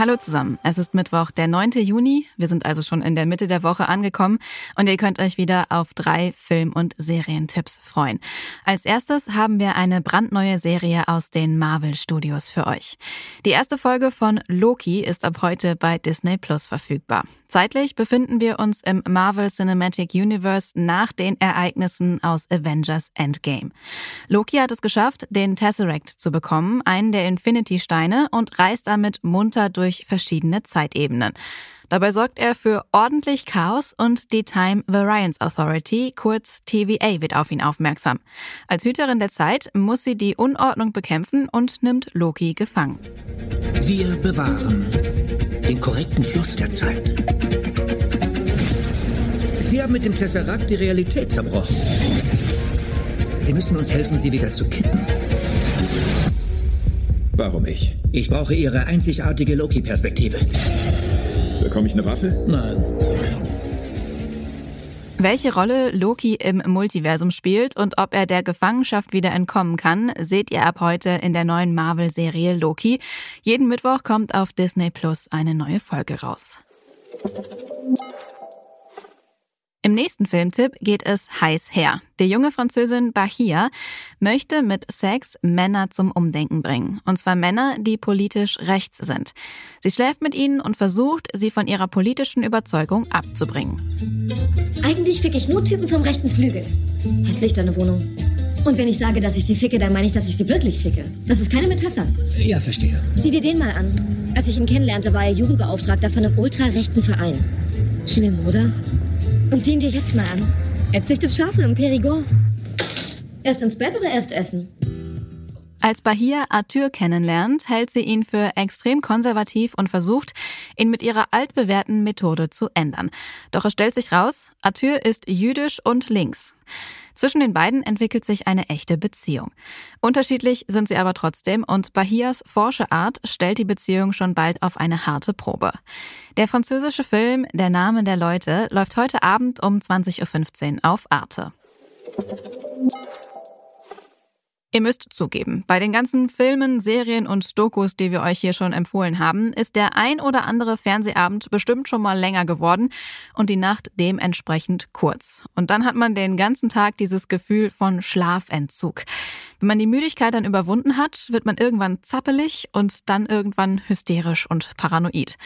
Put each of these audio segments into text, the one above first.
Hallo zusammen. Es ist Mittwoch, der 9. Juni. Wir sind also schon in der Mitte der Woche angekommen und ihr könnt euch wieder auf drei Film- und Serientipps freuen. Als erstes haben wir eine brandneue Serie aus den Marvel Studios für euch. Die erste Folge von Loki ist ab heute bei Disney Plus verfügbar. Zeitlich befinden wir uns im Marvel Cinematic Universe nach den Ereignissen aus Avengers Endgame. Loki hat es geschafft, den Tesseract zu bekommen, einen der Infinity-Steine, und reist damit munter durch verschiedene Zeitebenen. Dabei sorgt er für ordentlich Chaos und die Time Variance Authority, kurz TVA, wird auf ihn aufmerksam. Als Hüterin der Zeit muss sie die Unordnung bekämpfen und nimmt Loki gefangen. Wir bewahren den korrekten Fluss der Zeit. Sie haben mit dem Tesseract die Realität zerbrochen. Sie müssen uns helfen, sie wieder zu kitten. Warum ich? Ich brauche Ihre einzigartige Loki-Perspektive. Bekomme ich eine Waffe? Nein. Welche Rolle Loki im Multiversum spielt und ob er der Gefangenschaft wieder entkommen kann, seht ihr ab heute in der neuen Marvel-Serie Loki. Jeden Mittwoch kommt auf Disney Plus eine neue Folge raus. Im nächsten Filmtipp geht es heiß her. Die junge Französin Bahia möchte mit Sex Männer zum Umdenken bringen. Und zwar Männer, die politisch rechts sind. Sie schläft mit ihnen und versucht, sie von ihrer politischen Überzeugung abzubringen. Eigentlich ficke ich nur Typen vom rechten Flügel. Hässlich deine Wohnung. Und wenn ich sage, dass ich sie ficke, dann meine ich, dass ich sie wirklich ficke. Das ist keine Metapher. Ja, verstehe. Sieh dir den mal an. Als ich ihn kennenlernte, war er Jugendbeauftragter von einem ultrarechten Verein. Schlimm, oder? Und sieh ihn dir jetzt mal an. Er züchtet Schafe im Périgord. Erst ins Bett oder erst essen? Als Bahia Arthur kennenlernt, hält sie ihn für extrem konservativ und versucht, ihn mit ihrer altbewährten Methode zu ändern. Doch es stellt sich raus, Arthur ist jüdisch und links. Zwischen den beiden entwickelt sich eine echte Beziehung. Unterschiedlich sind sie aber trotzdem und Bahias forsche Art stellt die Beziehung schon bald auf eine harte Probe. Der französische Film Der Name der Leute läuft heute Abend um 20.15 Uhr auf Arte. Ihr müsst zugeben, bei den ganzen Filmen, Serien und Dokus, die wir euch hier schon empfohlen haben, ist der ein oder andere Fernsehabend bestimmt schon mal länger geworden und die Nacht dementsprechend kurz. Und dann hat man den ganzen Tag dieses Gefühl von Schlafentzug. Wenn man die Müdigkeit dann überwunden hat, wird man irgendwann zappelig und dann irgendwann hysterisch und paranoid.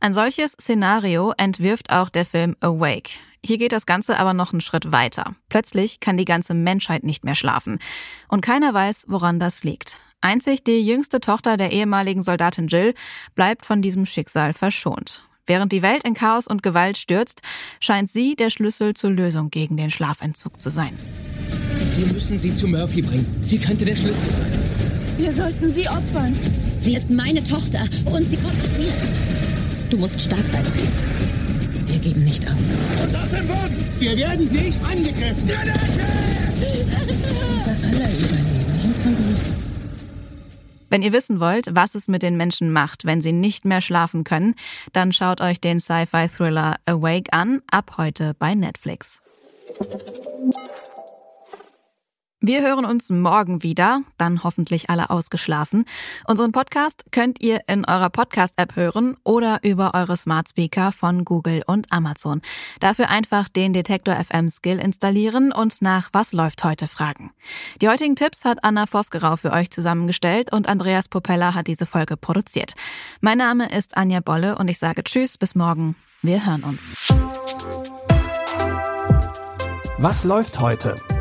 Ein solches Szenario entwirft auch der Film Awake. Hier geht das Ganze aber noch einen Schritt weiter. Plötzlich kann die ganze Menschheit nicht mehr schlafen. Und keiner weiß, woran das liegt. Einzig die jüngste Tochter der ehemaligen Soldatin Jill bleibt von diesem Schicksal verschont. Während die Welt in Chaos und Gewalt stürzt, scheint sie der Schlüssel zur Lösung gegen den Schlafentzug zu sein. Wir müssen sie zu Murphy bringen. Sie könnte der Schlüssel sein. Wir sollten sie opfern. Sie ist meine Tochter und sie kommt mit mir. Du musst stark sein, okay? Wir geben nicht auf. Und auf den Boden! Wir werden nicht angegriffen! Unser aller Überleben hängt von ihm. Wenn ihr wissen wollt, was es mit den Menschen macht, wenn sie nicht mehr schlafen können, dann schaut euch den Sci-Fi-Thriller Awake an, ab heute bei Netflix. Wir hören uns morgen wieder, dann hoffentlich alle ausgeschlafen. Unseren Podcast könnt ihr in eurer Podcast-App hören oder über eure Smart Speaker von Google und Amazon. Dafür einfach den Detektor FM Skill installieren und nach Was läuft heute fragen. Die heutigen Tipps hat Anna Vosgerau für euch zusammengestellt und Andreas Popella hat diese Folge produziert. Mein Name ist Anja Bolle und ich sage Tschüss, bis morgen. Wir hören uns. Was läuft heute?